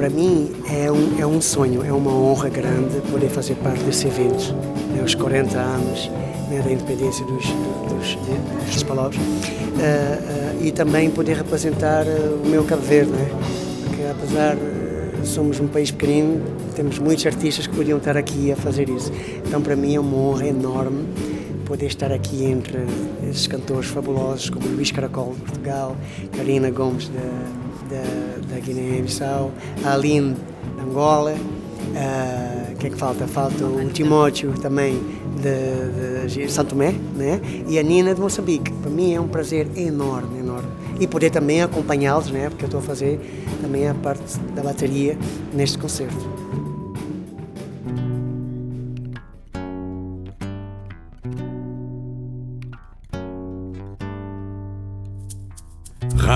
para mim é um, é um sonho, é uma honra grande poder fazer parte desse evento, né, os 40 anos né, da independência dos, dos, dos palavras, uh, uh, e também poder representar uh, o meu Cabo Verde, né, porque apesar somos um país pequenino, temos muitos artistas que podiam estar aqui a fazer isso. Então para mim é uma honra enorme poder estar aqui entre esses cantores fabulosos como Luís Caracol de Portugal, Karina Gomes da, da, da Guiné-Bissau, Aline de Angola, o uh, que é que falta? Falta o Timóteo também de, de Santo Tomé né? e a Nina de Moçambique. Para mim é um prazer enorme, enorme. E poder também acompanhá-los, né? porque eu estou a fazer também a parte da bateria neste concerto.